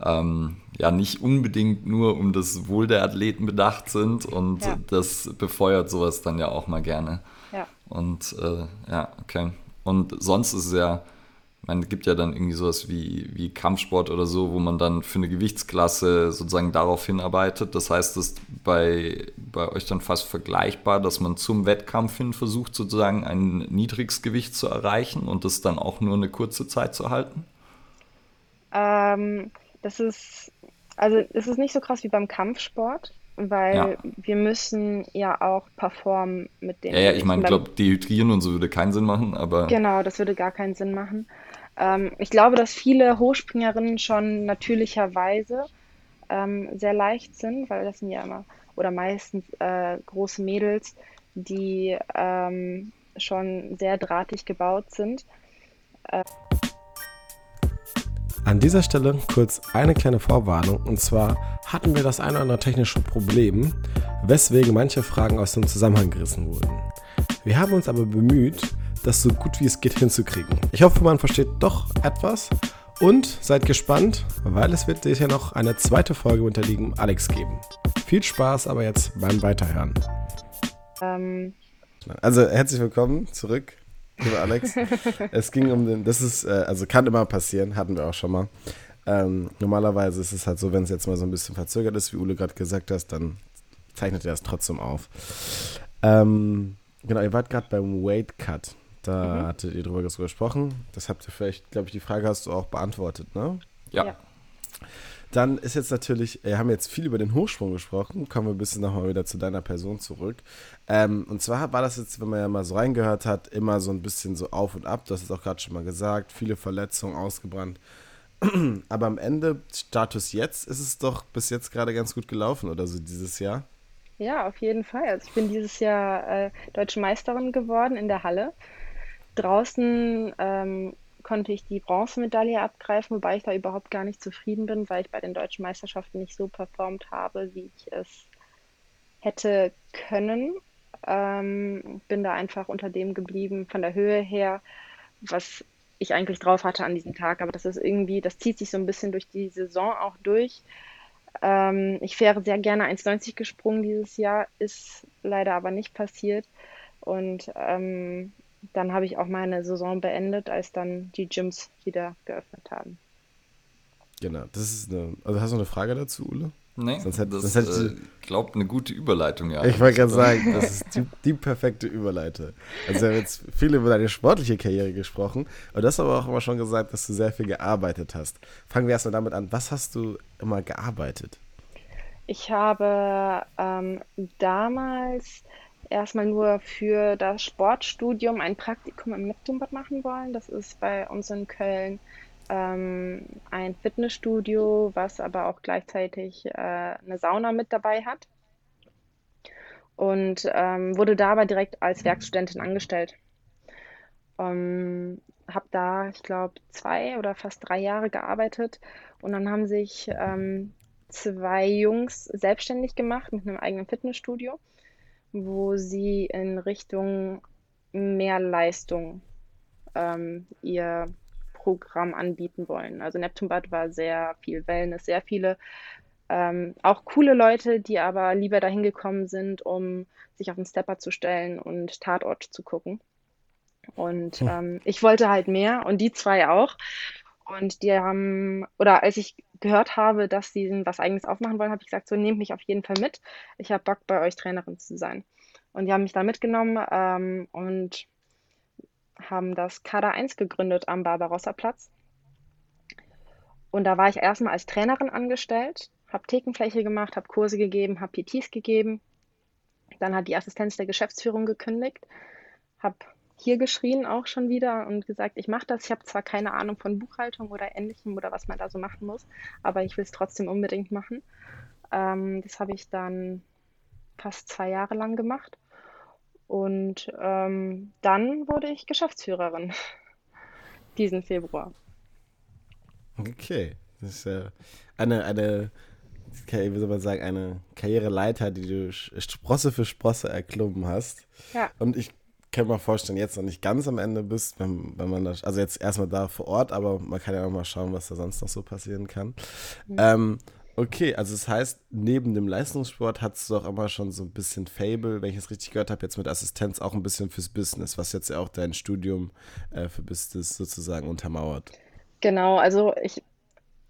[SPEAKER 3] ähm, ja, nicht unbedingt nur um das Wohl der Athleten bedacht sind und ja. das befeuert sowas dann ja auch mal gerne. Ja. Und äh, ja, okay. Und sonst ist es ja meine, es gibt ja dann irgendwie sowas wie, wie Kampfsport oder so, wo man dann für eine Gewichtsklasse sozusagen darauf hinarbeitet. Das heißt, das ist bei, bei euch dann fast vergleichbar, dass man zum Wettkampf hin versucht, sozusagen ein niedriges Gewicht zu erreichen und das dann auch nur eine kurze Zeit zu halten?
[SPEAKER 2] Ähm, das ist, also es ist nicht so krass wie beim Kampfsport weil ja. wir müssen ja auch performen mit dem.
[SPEAKER 3] Ja, ja ich meine, ich glaube, dehydrieren und so würde keinen Sinn machen, aber.
[SPEAKER 2] Genau, das würde gar keinen Sinn machen. Ähm, ich glaube, dass viele Hochspringerinnen schon natürlicherweise ähm, sehr leicht sind, weil das sind ja immer oder meistens äh, große Mädels, die ähm, schon sehr drahtig gebaut sind. Äh
[SPEAKER 1] an dieser Stelle kurz eine kleine Vorwarnung und zwar hatten wir das eine oder andere technische Problem, weswegen manche Fragen aus dem Zusammenhang gerissen wurden. Wir haben uns aber bemüht, das so gut wie es geht hinzukriegen. Ich hoffe, man versteht doch etwas und seid gespannt, weil es wird sicher noch eine zweite Folge unter lieben Alex geben. Viel Spaß aber jetzt beim Weiterhören. Ähm. Also herzlich willkommen zurück, lieber Alex. *laughs* es ging um den, das ist, äh, also kann immer passieren, hatten wir auch schon mal. Ähm, normalerweise ist es halt so, wenn es jetzt mal so ein bisschen verzögert ist, wie Ule gerade gesagt hast, dann zeichnet er das trotzdem auf. Ähm, genau, ihr wart gerade beim Weight Cut. Da mhm. hattet ihr drüber gesprochen. Das habt ihr vielleicht, glaube ich, die Frage hast du auch beantwortet, ne?
[SPEAKER 3] Ja. ja.
[SPEAKER 1] Dann ist jetzt natürlich, wir haben jetzt viel über den Hochsprung gesprochen, kommen wir ein bisschen nochmal wieder zu deiner Person zurück. Ähm, und zwar war das jetzt, wenn man ja mal so reingehört hat, immer so ein bisschen so auf und ab, das ist auch gerade schon mal gesagt, viele Verletzungen, ausgebrannt. *clears throat* Aber am Ende, Status jetzt, ist es doch bis jetzt gerade ganz gut gelaufen oder so dieses Jahr.
[SPEAKER 2] Ja, auf jeden Fall. Also ich bin dieses Jahr äh, Deutsche Meisterin geworden in der Halle draußen ähm, konnte ich die Bronzemedaille abgreifen, wobei ich da überhaupt gar nicht zufrieden bin, weil ich bei den deutschen Meisterschaften nicht so performt habe, wie ich es hätte können. Ähm, bin da einfach unter dem geblieben von der Höhe her, was ich eigentlich drauf hatte an diesem Tag. Aber das ist irgendwie, das zieht sich so ein bisschen durch die Saison auch durch. Ähm, ich wäre sehr gerne 1,90 gesprungen dieses Jahr, ist leider aber nicht passiert. Und ähm, dann habe ich auch meine Saison beendet, als dann die Gyms wieder geöffnet haben.
[SPEAKER 1] Genau, das ist eine. Also hast du eine Frage dazu, Ule?
[SPEAKER 3] Nee, sonst hätte, das ist, äh, glaube eine gute Überleitung, ja.
[SPEAKER 1] Ich wollte gerade sagen, das ist die, die, perfekte Überleitung. Also wir haben jetzt viel über deine sportliche Karriere gesprochen, aber du hast aber auch immer schon gesagt, dass du sehr viel gearbeitet hast. Fangen wir erstmal damit an, was hast du immer gearbeitet?
[SPEAKER 2] Ich habe ähm, damals erstmal nur für das Sportstudium ein Praktikum im Neptunbad machen wollen. Das ist bei uns in Köln ähm, ein Fitnessstudio, was aber auch gleichzeitig äh, eine Sauna mit dabei hat. Und ähm, wurde da aber direkt als Werkstudentin angestellt. Ähm, habe da, ich glaube, zwei oder fast drei Jahre gearbeitet und dann haben sich ähm, zwei Jungs selbstständig gemacht mit einem eigenen Fitnessstudio wo sie in Richtung mehr Leistung ähm, ihr Programm anbieten wollen. Also Neptunbad war sehr viel Wellness, sehr viele ähm, auch coole Leute, die aber lieber dahin gekommen sind, um sich auf den Stepper zu stellen und Tatort zu gucken. Und hm. ähm, ich wollte halt mehr und die zwei auch. Und die haben, oder als ich gehört habe, dass sie was eigenes aufmachen wollen, habe ich gesagt, so nehmt mich auf jeden Fall mit. Ich habe Bock, bei euch Trainerin zu sein. Und die haben mich da mitgenommen ähm, und haben das Kader 1 gegründet am Barbarossa-Platz. Und da war ich erstmal als Trainerin angestellt, habe Thekenfläche gemacht, habe Kurse gegeben, habe PTs gegeben. Dann hat die Assistenz der Geschäftsführung gekündigt, habe hier geschrien auch schon wieder und gesagt, ich mache das. Ich habe zwar keine Ahnung von Buchhaltung oder ähnlichem oder was man da so machen muss, aber ich will es trotzdem unbedingt machen. Ähm, das habe ich dann fast zwei Jahre lang gemacht. Und ähm, dann wurde ich Geschäftsführerin *laughs* diesen Februar.
[SPEAKER 1] Okay, das ist ja eine, eine, wie soll man sagen, eine Karriereleiter, die du Sprosse für Sprosse erklommen hast. Ja. Und ich kann mir vorstellen, jetzt noch nicht ganz am Ende bist, wenn, wenn man das, also jetzt erstmal da vor Ort, aber man kann ja auch mal schauen, was da sonst noch so passieren kann. Mhm. Ähm, okay, also das heißt, neben dem Leistungssport hattest du auch immer schon so ein bisschen Fable, wenn ich es richtig gehört habe, jetzt mit Assistenz auch ein bisschen fürs Business, was jetzt ja auch dein Studium äh, für Business sozusagen untermauert.
[SPEAKER 2] Genau, also ich,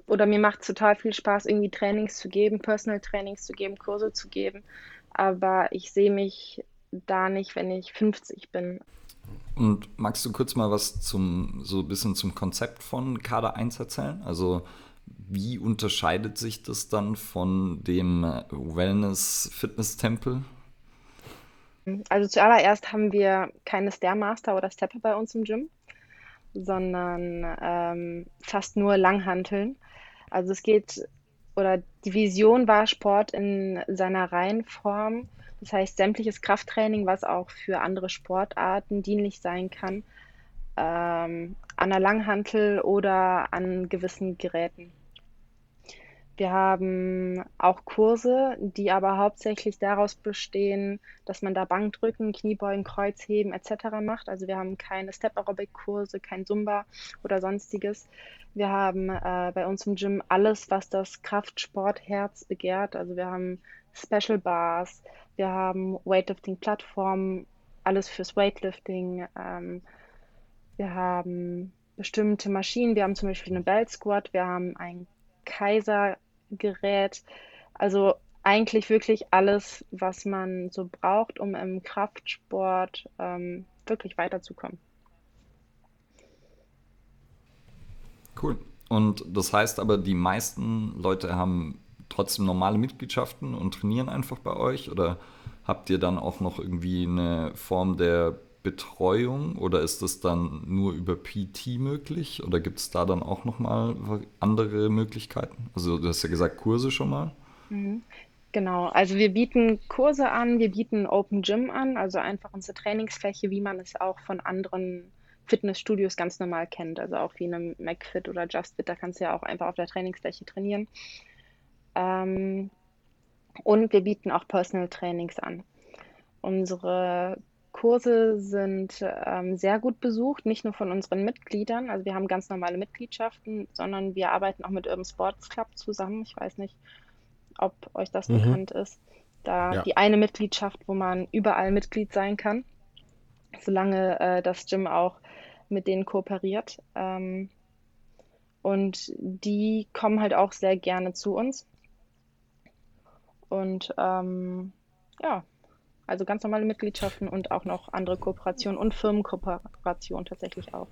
[SPEAKER 2] oder mir macht es total viel Spaß, irgendwie Trainings zu geben, Personal Trainings zu geben, Kurse zu geben, aber ich sehe mich da nicht, wenn ich 50 bin.
[SPEAKER 3] Und magst du kurz mal was zum, so ein bisschen zum Konzept von Kader 1 erzählen? Also, wie unterscheidet sich das dann von dem Wellness-Fitness-Tempel?
[SPEAKER 2] Also zuallererst haben wir keine Stairmaster oder Stepper bei uns im Gym, sondern ähm, fast nur Langhanteln. Also es geht, oder die Vision war Sport in seiner Reihenform das heißt, sämtliches Krafttraining, was auch für andere Sportarten dienlich sein kann, ähm, an der Langhantel oder an gewissen Geräten. Wir haben auch Kurse, die aber hauptsächlich daraus bestehen, dass man da Bankdrücken, Kniebeugen, Kreuzheben etc. macht. Also wir haben keine Step-Aerobic-Kurse, kein Zumba oder sonstiges. Wir haben äh, bei uns im Gym alles, was das Kraftsportherz begehrt. Also wir haben Special Bars, wir haben Weightlifting-Plattformen, alles fürs Weightlifting. Ähm, wir haben bestimmte Maschinen. Wir haben zum Beispiel eine Belt Squat. Wir haben ein Kaiser-Gerät. Also eigentlich wirklich alles, was man so braucht, um im Kraftsport ähm, wirklich weiterzukommen.
[SPEAKER 3] Cool. Und das heißt aber, die meisten Leute haben trotzdem normale Mitgliedschaften und trainieren einfach bei euch? Oder habt ihr dann auch noch irgendwie eine Form der Betreuung oder ist das dann nur über PT möglich oder gibt es da dann auch nochmal andere Möglichkeiten? Also du hast ja gesagt Kurse schon mal.
[SPEAKER 2] Mhm. Genau, also wir bieten Kurse an, wir bieten Open Gym an, also einfach unsere Trainingsfläche, wie man es auch von anderen Fitnessstudios ganz normal kennt. Also auch wie eine McFit oder JustFit, da kannst du ja auch einfach auf der Trainingsfläche trainieren. Ähm, und wir bieten auch Personal Trainings an. Unsere Kurse sind ähm, sehr gut besucht, nicht nur von unseren Mitgliedern. Also wir haben ganz normale Mitgliedschaften, sondern wir arbeiten auch mit Urban Sports Club zusammen. Ich weiß nicht, ob euch das mhm. bekannt ist. Da ja. die eine Mitgliedschaft, wo man überall Mitglied sein kann, solange äh, das Gym auch mit denen kooperiert. Ähm, und die kommen halt auch sehr gerne zu uns. Und ähm, ja, also ganz normale Mitgliedschaften und auch noch andere Kooperationen und Firmenkooperationen tatsächlich auch.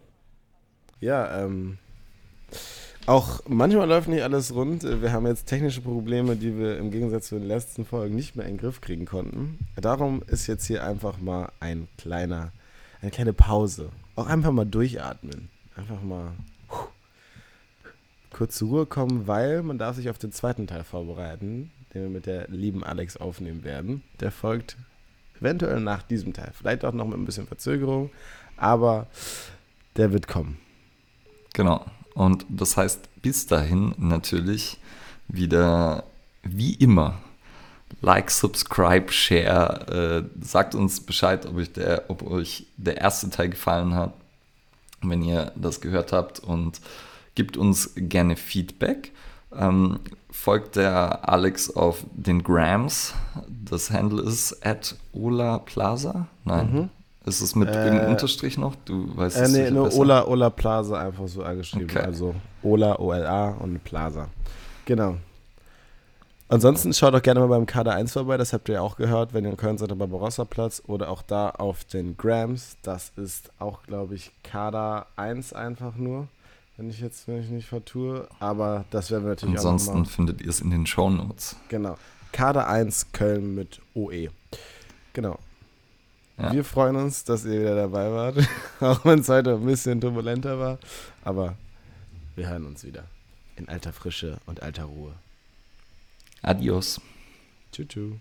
[SPEAKER 1] Ja, ähm, auch manchmal läuft nicht alles rund. Wir haben jetzt technische Probleme, die wir im Gegensatz zu den letzten Folgen nicht mehr in den Griff kriegen konnten. Darum ist jetzt hier einfach mal ein kleiner, eine kleine Pause. Auch einfach mal durchatmen. Einfach mal kurz zur Ruhe kommen, weil man darf sich auf den zweiten Teil vorbereiten, den wir mit der lieben Alex aufnehmen werden. Der folgt Eventuell nach diesem Teil. Vielleicht auch noch mit ein bisschen Verzögerung, aber der wird kommen.
[SPEAKER 3] Genau. Und das heißt, bis dahin natürlich wieder wie immer. Like, subscribe, share. Äh, sagt uns Bescheid, ob euch, der, ob euch der erste Teil gefallen hat, wenn ihr das gehört habt. Und gibt uns gerne Feedback. Ähm, folgt der Alex auf den Grams. Das Handle ist at Ola Plaza. Nein. Mhm. Ist es mit äh, irgendeinem Unterstrich noch? Du weißt
[SPEAKER 1] äh, es nee, nur besser. Ola, Ola Plaza einfach so angeschrieben. Okay. Also Ola, O-L-A und Plaza. Genau. Ansonsten schaut doch gerne mal beim Kader 1 vorbei, das habt ihr ja auch gehört, wenn ihr in Köln seid, am Barbarossa-Platz oder auch da auf den Grams. Das ist auch, glaube ich, Kader 1 einfach nur wenn ich jetzt wenn ich nicht vertue. Aber das werden wir natürlich
[SPEAKER 3] Ansonsten auch Ansonsten findet ihr es in den Show Notes.
[SPEAKER 1] Genau. Kader 1 Köln mit OE. Genau. Ja. Wir freuen uns, dass ihr wieder dabei wart. *laughs* auch wenn es heute ein bisschen turbulenter war. Aber wir hören uns wieder. In alter Frische und alter Ruhe.
[SPEAKER 3] Adios.
[SPEAKER 1] Tschüss.